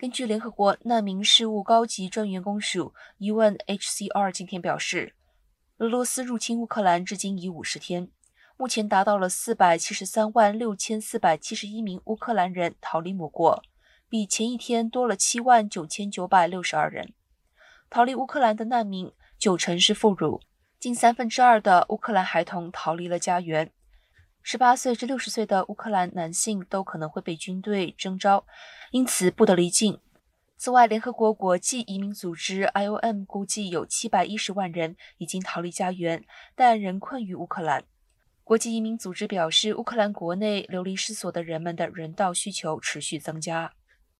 根据联合国难民事务高级专员公署 （UNHCR） 今天表示，俄罗斯入侵乌克兰至今已五十天，目前达到了四百七十三万六千四百七十一名乌克兰人逃离母国，比前一天多了七万九千九百六十二人。逃离乌克兰的难民九成是妇孺，近三分之二的乌克兰孩童逃离了家园。十八岁至六十岁的乌克兰男性都可能会被军队征召，因此不得离境。此外，联合国国际移民组织 （IOM） 估计有七百一十万人已经逃离家园，但仍困于乌克兰。国际移民组织表示，乌克兰国内流离失所的人们的人道需求持续增加。